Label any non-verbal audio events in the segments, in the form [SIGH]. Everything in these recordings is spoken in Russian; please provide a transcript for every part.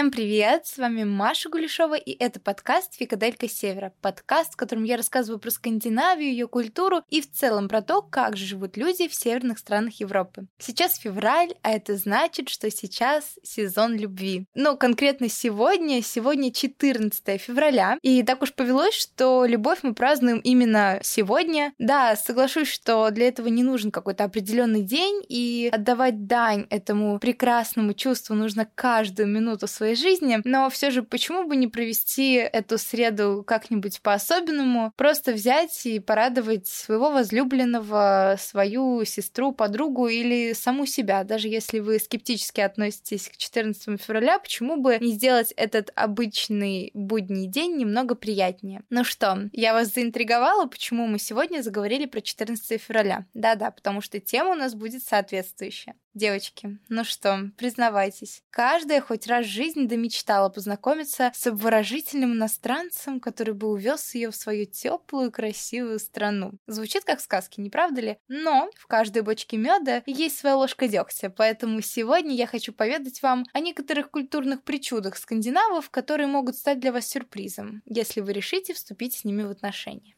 Всем привет! С вами Маша Гулешова, и это подкаст «Фикаделька Севера». Подкаст, в котором я рассказываю про Скандинавию, ее культуру и в целом про то, как же живут люди в северных странах Европы. Сейчас февраль, а это значит, что сейчас сезон любви. Но конкретно сегодня, сегодня 14 февраля, и так уж повелось, что любовь мы празднуем именно сегодня. Да, соглашусь, что для этого не нужен какой-то определенный день, и отдавать дань этому прекрасному чувству нужно каждую минуту своей жизни, но все же почему бы не провести эту среду как-нибудь по-особенному, просто взять и порадовать своего возлюбленного, свою сестру, подругу или саму себя, даже если вы скептически относитесь к 14 февраля, почему бы не сделать этот обычный будний день немного приятнее? Ну что, я вас заинтриговала, почему мы сегодня заговорили про 14 февраля? Да-да, потому что тема у нас будет соответствующая. Девочки, ну что, признавайтесь, каждая хоть раз в жизни домечтала познакомиться с обворожительным иностранцем, который бы увез ее в свою теплую красивую страну. Звучит как сказки, не правда ли? Но в каждой бочке меда есть своя ложка дегтя, поэтому сегодня я хочу поведать вам о некоторых культурных причудах скандинавов, которые могут стать для вас сюрпризом, если вы решите вступить с ними в отношения.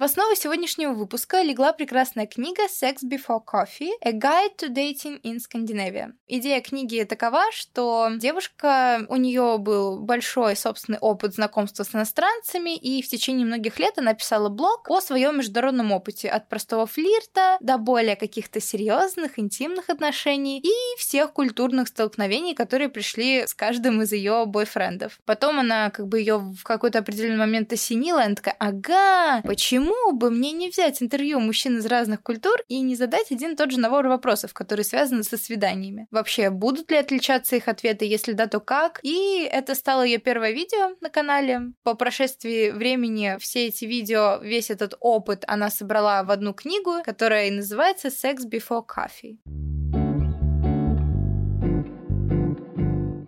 В основу сегодняшнего выпуска легла прекрасная книга Sex Before Coffee – A Guide to Dating in Scandinavia. Идея книги такова, что девушка, у нее был большой собственный опыт знакомства с иностранцами, и в течение многих лет она писала блог о своем международном опыте, от простого флирта до более каких-то серьезных, интимных отношений и всех культурных столкновений, которые пришли с каждым из ее бойфрендов. Потом она как бы ее в какой-то определенный момент осенила, и она такая, ага, почему почему бы мне не взять интервью мужчин из разных культур и не задать один и тот же набор вопросов, которые связаны со свиданиями? Вообще, будут ли отличаться их ответы, если да, то как? И это стало ее первое видео на канале. По прошествии времени все эти видео, весь этот опыт она собрала в одну книгу, которая и называется «Sex Before Coffee».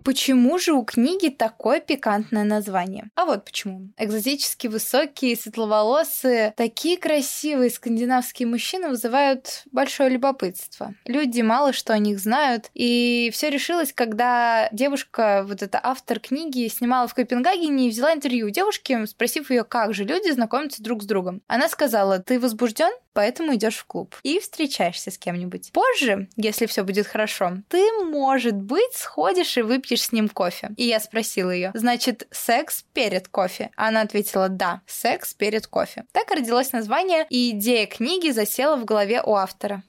Почему же у книги такое пикантное название? А вот почему. Экзотически высокие, светловолосые, такие красивые скандинавские мужчины вызывают большое любопытство. Люди мало что о них знают, и все решилось, когда девушка, вот эта автор книги, снимала в Копенгагене и взяла интервью у девушки, спросив ее, как же люди знакомятся друг с другом. Она сказала, ты возбужден? поэтому идешь в клуб и встречаешься с кем-нибудь. Позже, если все будет хорошо, ты, может быть, сходишь и выпьешь с ним кофе. И я спросила ее, значит, секс перед кофе? Она ответила, да, секс перед кофе. Так родилось название, и идея книги засела в голове у автора.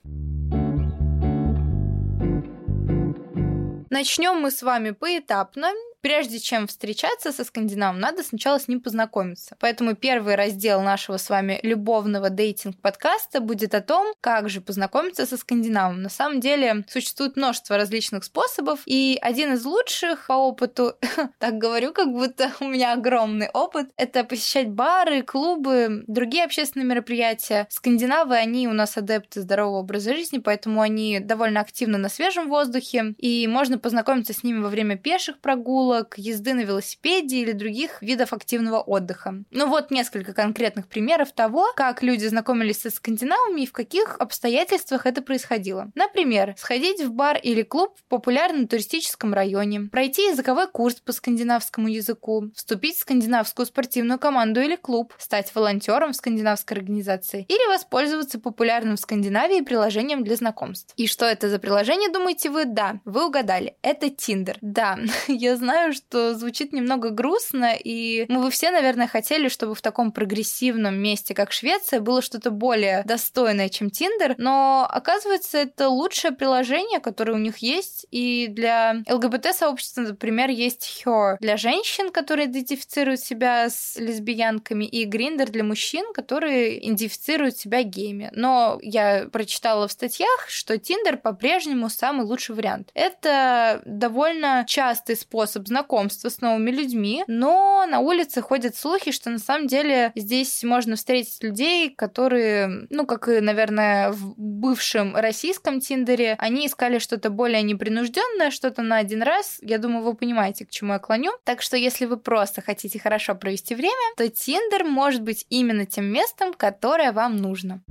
Начнем мы с вами поэтапно прежде чем встречаться со скандинавом, надо сначала с ним познакомиться. Поэтому первый раздел нашего с вами любовного дейтинг-подкаста будет о том, как же познакомиться со скандинавом. На самом деле существует множество различных способов, и один из лучших по опыту, [LAUGHS] так говорю, как будто у меня огромный опыт, это посещать бары, клубы, другие общественные мероприятия. Скандинавы, они у нас адепты здорового образа жизни, поэтому они довольно активны на свежем воздухе, и можно познакомиться с ними во время пеших прогулок, прогулок, езды на велосипеде или других видов активного отдыха. Ну вот несколько конкретных примеров того, как люди знакомились со скандинавами и в каких обстоятельствах это происходило. Например, сходить в бар или клуб в популярном туристическом районе, пройти языковой курс по скандинавскому языку, вступить в скандинавскую спортивную команду или клуб, стать волонтером в скандинавской организации или воспользоваться популярным в Скандинавии приложением для знакомств. И что это за приложение, думаете вы? Да, вы угадали. Это Tinder. Да, [LAUGHS] я знаю, знаю, что звучит немного грустно, и мы бы все, наверное, хотели, чтобы в таком прогрессивном месте, как Швеция, было что-то более достойное, чем Тиндер, но оказывается, это лучшее приложение, которое у них есть, и для ЛГБТ-сообщества, например, есть Her для женщин, которые идентифицируют себя с лесбиянками, и Гриндер для мужчин, которые идентифицируют себя геями. Но я прочитала в статьях, что Тиндер по-прежнему самый лучший вариант. Это довольно частый способ знакомства с новыми людьми, но на улице ходят слухи, что на самом деле здесь можно встретить людей, которые, ну, как и, наверное, в бывшем российском Тиндере, они искали что-то более непринужденное, что-то на один раз. Я думаю, вы понимаете, к чему я клоню. Так что, если вы просто хотите хорошо провести время, то Тиндер может быть именно тем местом, которое вам нужно.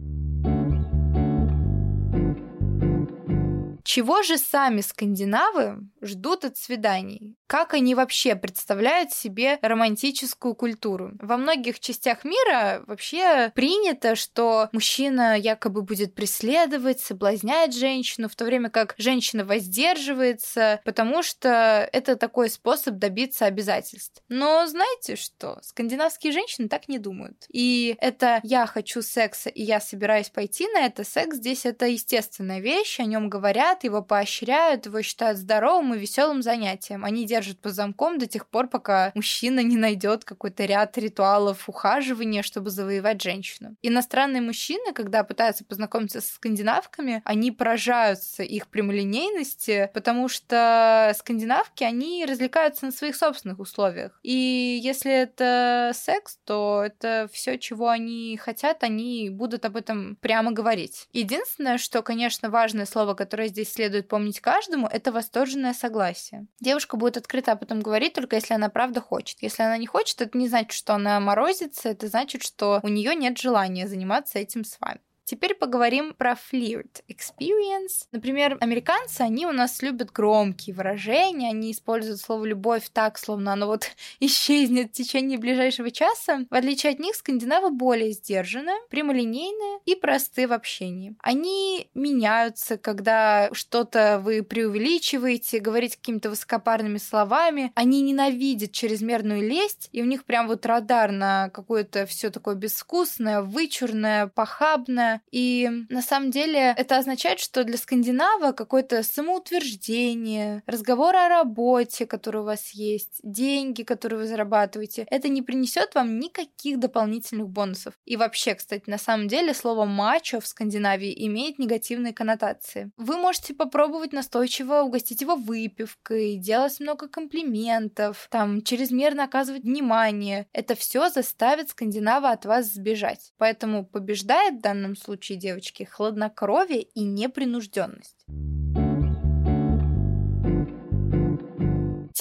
Чего же сами скандинавы ждут от свиданий? Как они вообще представляют себе романтическую культуру? Во многих частях мира вообще принято, что мужчина якобы будет преследовать, соблазнять женщину, в то время как женщина воздерживается, потому что это такой способ добиться обязательств. Но знаете что? Скандинавские женщины так не думают. И это «я хочу секса, и я собираюсь пойти на это», секс здесь это естественная вещь, о нем говорят, его поощряют, его считают здоровым и веселым занятием. Они держат по замком до тех пор, пока мужчина не найдет какой-то ряд ритуалов ухаживания, чтобы завоевать женщину. Иностранные мужчины, когда пытаются познакомиться с скандинавками, они поражаются их прямолинейности, потому что скандинавки, они развлекаются на своих собственных условиях. И если это секс, то это все, чего они хотят, они будут об этом прямо говорить. Единственное, что, конечно, важное слово, которое здесь следует помнить каждому, это восторженное согласие. Девушка будет открыто об этом говорить, только если она правда хочет. Если она не хочет, это не значит, что она морозится, это значит, что у нее нет желания заниматься этим с вами. Теперь поговорим про flirt experience. Например, американцы, они у нас любят громкие выражения, они используют слово «любовь» так, словно оно вот [LAUGHS] исчезнет в течение ближайшего часа. В отличие от них, скандинавы более сдержаны, прямолинейные и просты в общении. Они меняются, когда что-то вы преувеличиваете, говорите какими-то высокопарными словами. Они ненавидят чрезмерную лесть, и у них прям вот радар на какое-то все такое безвкусное, вычурное, похабное, и на самом деле это означает, что для скандинава какое-то самоутверждение, разговор о работе, который у вас есть, деньги, которые вы зарабатываете, это не принесет вам никаких дополнительных бонусов. И вообще, кстати, на самом деле слово мачо в Скандинавии имеет негативные коннотации. Вы можете попробовать настойчиво угостить его выпивкой, делать много комплиментов, там, чрезмерно оказывать внимание. Это все заставит скандинава от вас сбежать. Поэтому побеждает в данном случае девочки хладнокровие и непринужденность.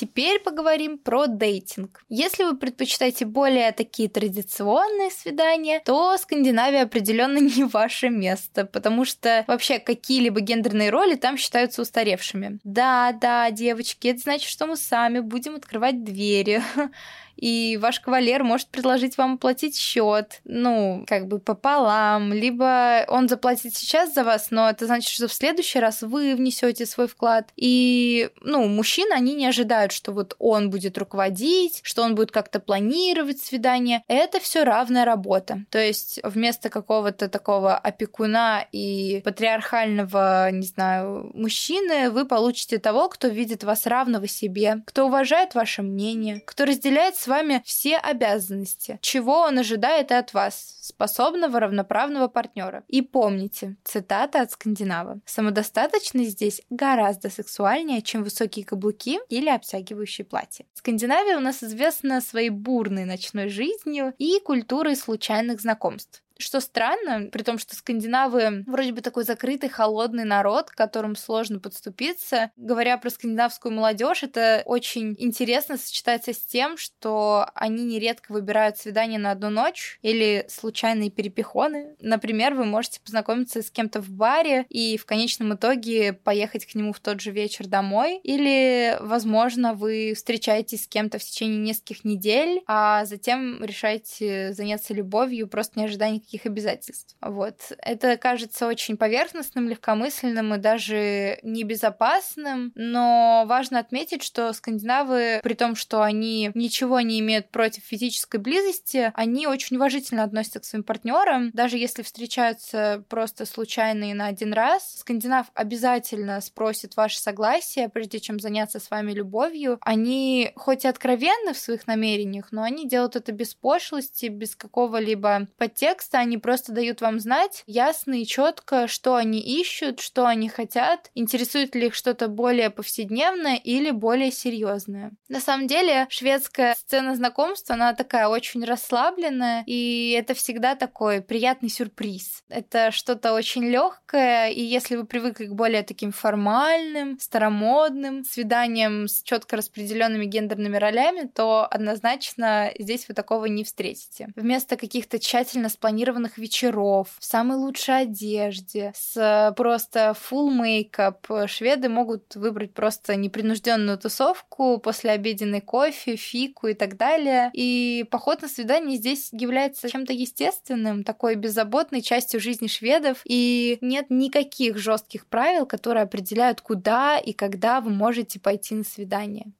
Теперь поговорим про дейтинг. Если вы предпочитаете более такие традиционные свидания, то Скандинавия определенно [LAUGHS] не ваше место, потому что вообще какие-либо гендерные роли там считаются устаревшими. Да, да, девочки, это значит, что мы сами будем открывать двери [LAUGHS] и ваш кавалер может предложить вам оплатить счет, ну, как бы пополам, либо он заплатит сейчас за вас, но это значит, что в следующий раз вы внесете свой вклад. И, ну, мужчины, они не ожидают, что вот он будет руководить, что он будет как-то планировать свидание. Это все равная работа. То есть вместо какого-то такого опекуна и патриархального, не знаю, мужчины, вы получите того, кто видит вас равного себе, кто уважает ваше мнение, кто разделяет с вами все обязанности, чего он ожидает и от вас, способного равноправного партнера. И помните, цитата от скандинава, самодостаточность здесь гораздо сексуальнее, чем высокие каблуки или обтягивающие платья. Скандинавия у нас известна своей бурной ночной жизнью и культурой случайных знакомств. Что странно, при том, что скандинавы вроде бы такой закрытый, холодный народ, к которым сложно подступиться. Говоря про скандинавскую молодежь, это очень интересно сочетается с тем, что они нередко выбирают свидание на одну ночь или случайные перепихоны. Например, вы можете познакомиться с кем-то в баре и в конечном итоге поехать к нему в тот же вечер домой. Или, возможно, вы встречаетесь с кем-то в течение нескольких недель, а затем решаете заняться любовью, просто не ожидая обязательств. Вот. Это кажется очень поверхностным, легкомысленным и даже небезопасным, но важно отметить, что скандинавы, при том, что они ничего не имеют против физической близости, они очень уважительно относятся к своим партнерам, даже если встречаются просто случайно и на один раз. Скандинав обязательно спросит ваше согласие, прежде чем заняться с вами любовью. Они хоть и откровенны в своих намерениях, но они делают это без пошлости, без какого-либо подтекста, текста они просто дают вам знать ясно и четко, что они ищут, что они хотят, интересует ли их что-то более повседневное или более серьезное. На самом деле, шведская сцена знакомства, она такая очень расслабленная, и это всегда такой приятный сюрприз. Это что-то очень легкое, и если вы привыкли к более таким формальным, старомодным свиданиям с четко распределенными гендерными ролями, то однозначно здесь вы такого не встретите. Вместо каких-то тщательно спланированных запланированных вечеров, в самой лучшей одежде, с просто full мейкап. Шведы могут выбрать просто непринужденную тусовку после обеденной кофе, фику и так далее. И поход на свидание здесь является чем-то естественным, такой беззаботной частью жизни шведов. И нет никаких жестких правил, которые определяют, куда и когда вы можете пойти на свидание.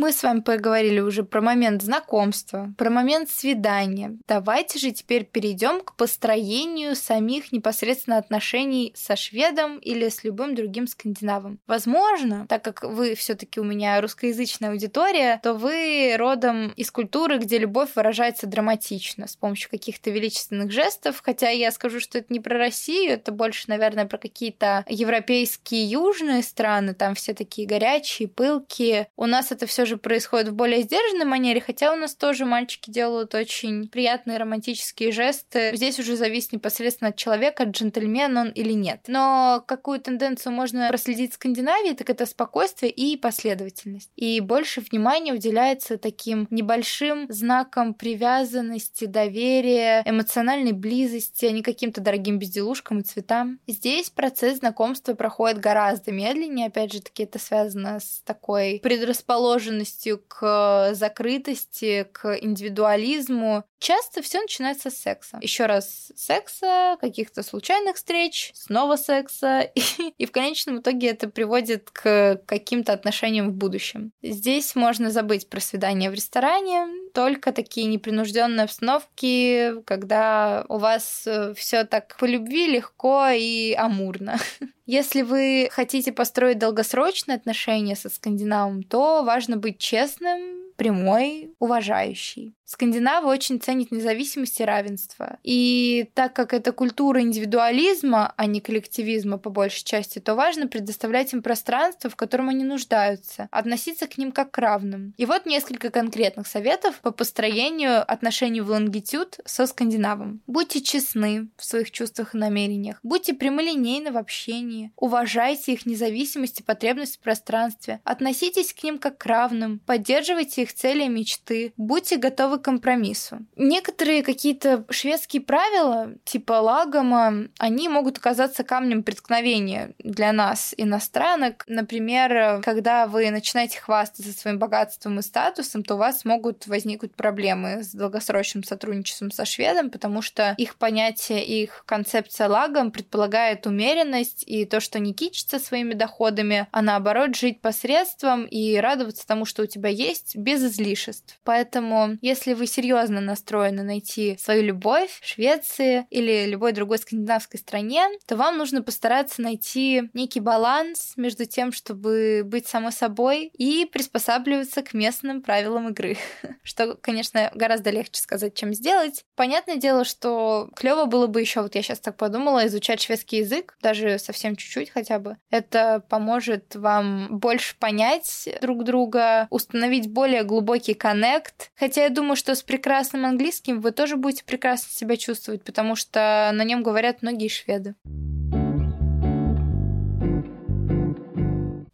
Мы с вами поговорили уже про момент знакомства, про момент свидания. Давайте же теперь перейдем к построению самих непосредственно отношений со шведом или с любым другим скандинавом. Возможно, так как вы все-таки у меня русскоязычная аудитория, то вы родом из культуры, где любовь выражается драматично, с помощью каких-то величественных жестов, хотя я скажу, что это не про Россию, это больше, наверное, про какие-то европейские южные страны, там все такие горячие, пылкие. У нас это все же происходит в более сдержанной манере, хотя у нас тоже мальчики делают очень приятные романтические жесты. Здесь уже зависит непосредственно от человека, джентльмен он или нет. Но какую тенденцию можно проследить в Скандинавии, так это спокойствие и последовательность. И больше внимания уделяется таким небольшим знакам привязанности, доверия, эмоциональной близости, а не каким-то дорогим безделушкам и цветам. Здесь процесс знакомства проходит гораздо медленнее. Опять же таки, это связано с такой предрасположенностью склонностью к закрытости, к индивидуализму. Часто все начинается с секса. Еще раз секса, каких-то случайных встреч, снова секса, [LAUGHS] и, и в конечном итоге это приводит к каким-то отношениям в будущем. Здесь можно забыть про свидание в ресторане, только такие непринужденные обстановки, когда у вас э, все так по любви легко и амурно. [LAUGHS] Если вы хотите построить долгосрочные отношения со скандинавом, то важно быть честным, прямой, уважающий. Скандинавы очень ценят независимость и равенство. И так как это культура индивидуализма, а не коллективизма по большей части, то важно предоставлять им пространство, в котором они нуждаются, относиться к ним как к равным. И вот несколько конкретных советов по построению отношений в лонгитюд со скандинавом. Будьте честны в своих чувствах и намерениях. Будьте прямолинейны в общении. Уважайте их независимость и потребность в пространстве. Относитесь к ним как к равным. Поддерживайте их своих целей, мечты. Будьте готовы компромиссу. Некоторые какие-то шведские правила, типа лагома, они могут оказаться камнем преткновения для нас, иностранок. Например, когда вы начинаете хвастаться своим богатством и статусом, то у вас могут возникнуть проблемы с долгосрочным сотрудничеством со шведом, потому что их понятие, их концепция лагом предполагает умеренность и то, что не кичиться своими доходами, а наоборот жить посредством и радоваться тому, что у тебя есть, без излишеств. Поэтому, если вы серьезно настроены найти свою любовь в Швеции или любой другой скандинавской стране, то вам нужно постараться найти некий баланс между тем, чтобы быть самой собой и приспосабливаться к местным правилам игры. [LAUGHS] Что, конечно, гораздо легче сказать, чем сделать. Понятное дело, что клево было бы еще, вот я сейчас так подумала, изучать шведский язык, даже совсем чуть-чуть хотя бы. Это поможет вам больше понять друг друга, установить более глубокий коннект. Хотя я думаю, что с прекрасным английским вы тоже будете прекрасно себя чувствовать, потому что на нем говорят многие шведы.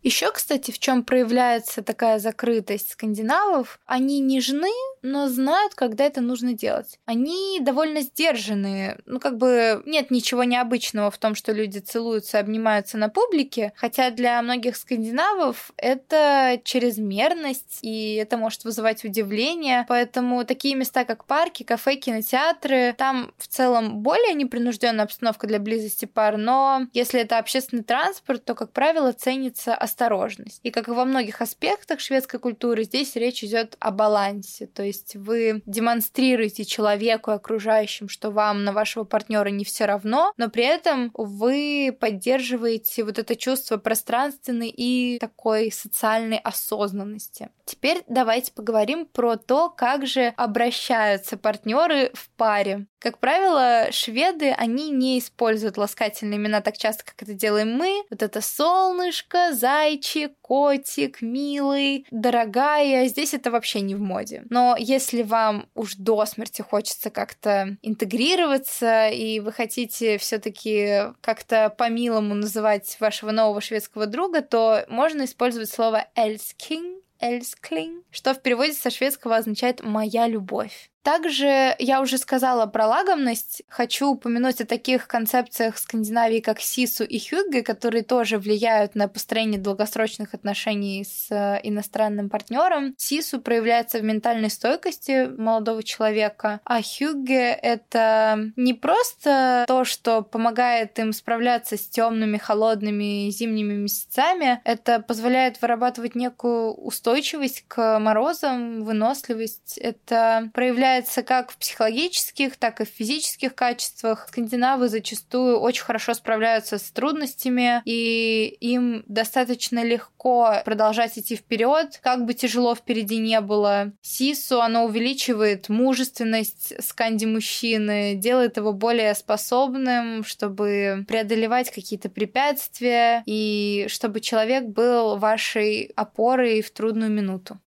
Еще, кстати, в чем проявляется такая закрытость скандинавов, они нежны, но знают, когда это нужно делать. Они довольно сдержанные. Ну, как бы нет ничего необычного в том, что люди целуются, обнимаются на публике, хотя для многих скандинавов это чрезмерность, и это может вызывать удивление. Поэтому такие места, как парки, кафе, кинотеатры, там в целом более непринужденная обстановка для близости пар, но если это общественный транспорт, то, как правило, ценится осторожность. И как и во многих аспектах шведской культуры, здесь речь идет о балансе. То есть вы демонстрируете человеку и окружающим, что вам на вашего партнера не все равно, но при этом вы поддерживаете вот это чувство пространственной и такой социальной осознанности. Теперь давайте поговорим про то, как же обращаются партнеры в паре. Как правило, шведы, они не используют ласкательные имена так часто, как это делаем мы. Вот это солнышко, зайчик, котик, милый, дорогая. Здесь это вообще не в моде. Но если вам уж до смерти хочется как-то интегрироваться, и вы хотите все-таки как-то по-милому называть вашего нового шведского друга, то можно использовать слово «эльскин», Эльсклин, что в переводе со шведского означает «моя любовь». Также я уже сказала про лагомность. Хочу упомянуть о таких концепциях Скандинавии, как Сису и Хюгге, которые тоже влияют на построение долгосрочных отношений с э, иностранным партнером. Сису проявляется в ментальной стойкости молодого человека, а Хюгге — это не просто то, что помогает им справляться с темными, холодными зимними месяцами, это позволяет вырабатывать некую устойчивость к морозам, выносливость. Это проявляет проявляется как в психологических, так и в физических качествах. Скандинавы зачастую очень хорошо справляются с трудностями, и им достаточно легко продолжать идти вперед, как бы тяжело впереди не было. Сису, оно увеличивает мужественность сканди мужчины, делает его более способным, чтобы преодолевать какие-то препятствия, и чтобы человек был вашей опорой в трудную минуту.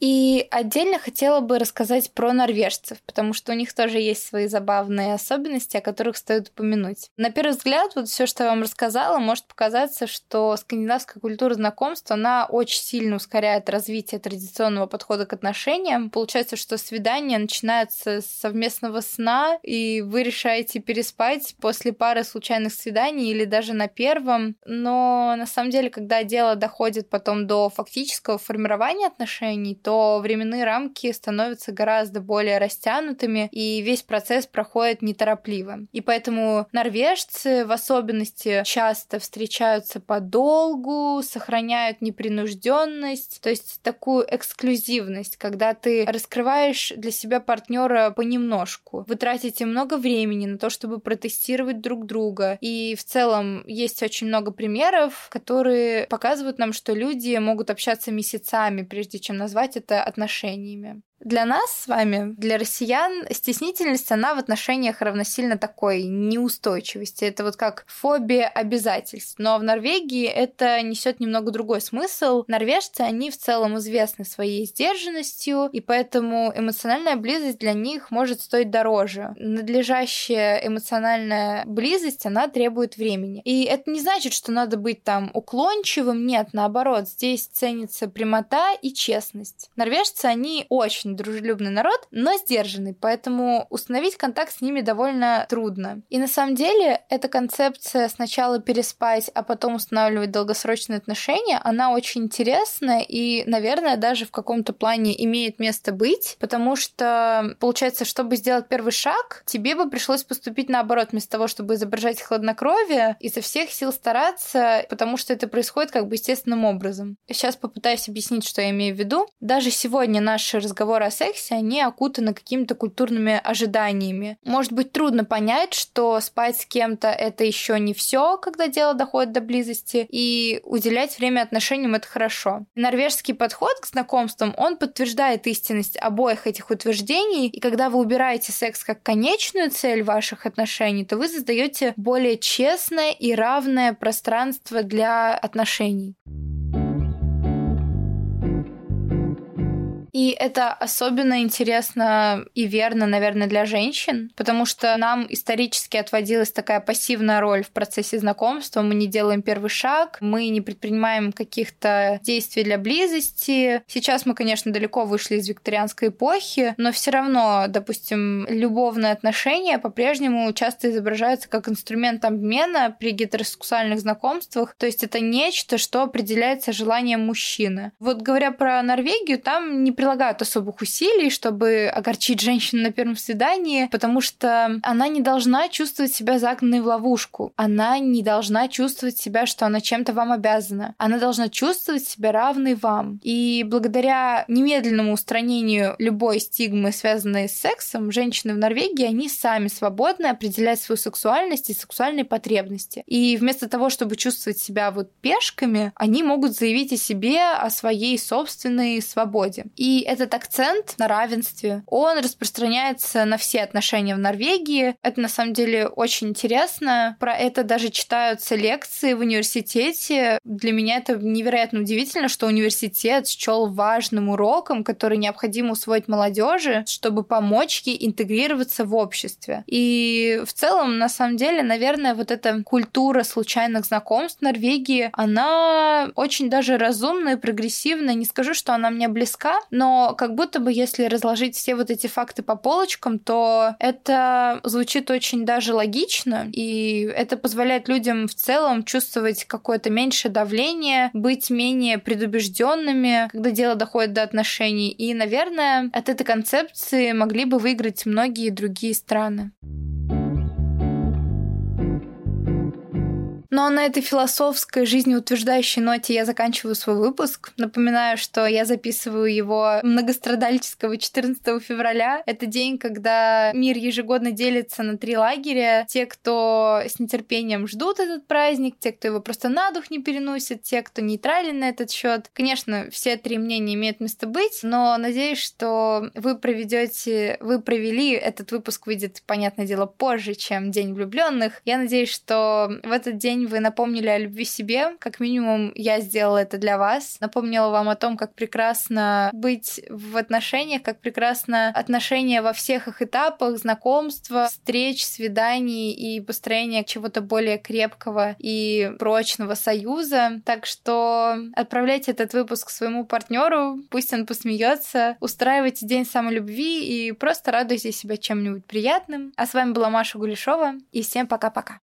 И отдельно хотела бы рассказать про норвежцев, потому что у них тоже есть свои забавные особенности, о которых стоит упомянуть. На первый взгляд, вот все, что я вам рассказала, может показаться, что скандинавская культура знакомства, она очень сильно ускоряет развитие традиционного подхода к отношениям. Получается, что свидание начинается с совместного сна, и вы решаете переспать после пары случайных свиданий или даже на первом. Но на самом деле, когда дело доходит потом до фактического формирования отношений, то то временные рамки становятся гораздо более растянутыми, и весь процесс проходит неторопливо. И поэтому норвежцы в особенности часто встречаются подолгу, сохраняют непринужденность, то есть такую эксклюзивность, когда ты раскрываешь для себя партнера понемножку. Вы тратите много времени на то, чтобы протестировать друг друга. И в целом есть очень много примеров, которые показывают нам, что люди могут общаться месяцами, прежде чем назвать это отношениями. Для нас с вами, для россиян, стеснительность, она в отношениях равносильно такой неустойчивости. Это вот как фобия обязательств. Но в Норвегии это несет немного другой смысл. Норвежцы, они в целом известны своей сдержанностью, и поэтому эмоциональная близость для них может стоить дороже. Надлежащая эмоциональная близость, она требует времени. И это не значит, что надо быть там уклончивым. Нет, наоборот, здесь ценится прямота и честность. Норвежцы, они очень очень дружелюбный народ, но сдержанный, поэтому установить контакт с ними довольно трудно. И на самом деле эта концепция сначала переспать, а потом устанавливать долгосрочные отношения, она очень интересная и, наверное, даже в каком-то плане имеет место быть, потому что, получается, чтобы сделать первый шаг, тебе бы пришлось поступить наоборот, вместо того, чтобы изображать хладнокровие, изо всех сил стараться, потому что это происходит как бы естественным образом. Сейчас попытаюсь объяснить, что я имею в виду. Даже сегодня наши разговоры разговоры о сексе, они окутаны какими-то культурными ожиданиями. Может быть трудно понять, что спать с кем-то это еще не все, когда дело доходит до близости, и уделять время отношениям это хорошо. Норвежский подход к знакомствам, он подтверждает истинность обоих этих утверждений, и когда вы убираете секс как конечную цель ваших отношений, то вы создаете более честное и равное пространство для отношений. И это особенно интересно и верно, наверное, для женщин, потому что нам исторически отводилась такая пассивная роль в процессе знакомства. Мы не делаем первый шаг, мы не предпринимаем каких-то действий для близости. Сейчас мы, конечно, далеко вышли из викторианской эпохи, но все равно, допустим, любовные отношения по-прежнему часто изображаются как инструмент обмена при гетеросексуальных знакомствах. То есть это нечто, что определяется желанием мужчины. Вот говоря про Норвегию, там не прилагают особых усилий, чтобы огорчить женщину на первом свидании, потому что она не должна чувствовать себя загнанной в ловушку. Она не должна чувствовать себя, что она чем-то вам обязана. Она должна чувствовать себя равной вам. И благодаря немедленному устранению любой стигмы, связанной с сексом, женщины в Норвегии, они сами свободны определять свою сексуальность и сексуальные потребности. И вместо того, чтобы чувствовать себя вот пешками, они могут заявить о себе, о своей собственной свободе. И И этот акцент на равенстве, он распространяется на все отношения в Норвегии. Это на самом деле очень интересно. Про это даже читаются лекции в университете. Для меня это невероятно удивительно, что университет счел важным уроком, который необходимо усвоить молодежи, чтобы помочь ей интегрироваться в обществе. И в целом, на самом деле, наверное, вот эта культура случайных знакомств в Норвегии, она очень даже разумная и прогрессивная. Не скажу, что она мне близка, но как будто бы если разложить все вот эти факты по полочкам, то это звучит очень даже логично, и это позволяет людям в целом чувствовать какое-то меньшее давление, быть менее предубежденными, когда дело доходит до отношений. И, наверное, от этой концепции могли бы выиграть многие другие страны. А на этой философской, жизнеутверждающей ноте я заканчиваю свой выпуск. Напоминаю, что я записываю его многострадальческого 14 февраля. Это день, когда мир ежегодно делится на три лагеря. Те, кто с нетерпением ждут этот праздник, те, кто его просто на дух не переносит, те, кто нейтрален на этот счет. Конечно, все три мнения имеют место быть, но надеюсь, что вы проведете, вы провели этот выпуск выйдет, понятное дело, позже, чем День влюбленных. Я надеюсь, что в этот день день вы напомнили о любви себе. Как минимум, я сделала это для вас. Напомнила вам о том, как прекрасно быть в отношениях, как прекрасно отношения во всех их этапах, знакомства, встреч, свиданий и построения чего-то более крепкого и прочного союза. Так что отправляйте этот выпуск своему партнеру, пусть он посмеется, устраивайте день самолюбви и просто радуйте себя чем-нибудь приятным. А с вами была Маша Гулешова, и всем пока-пока.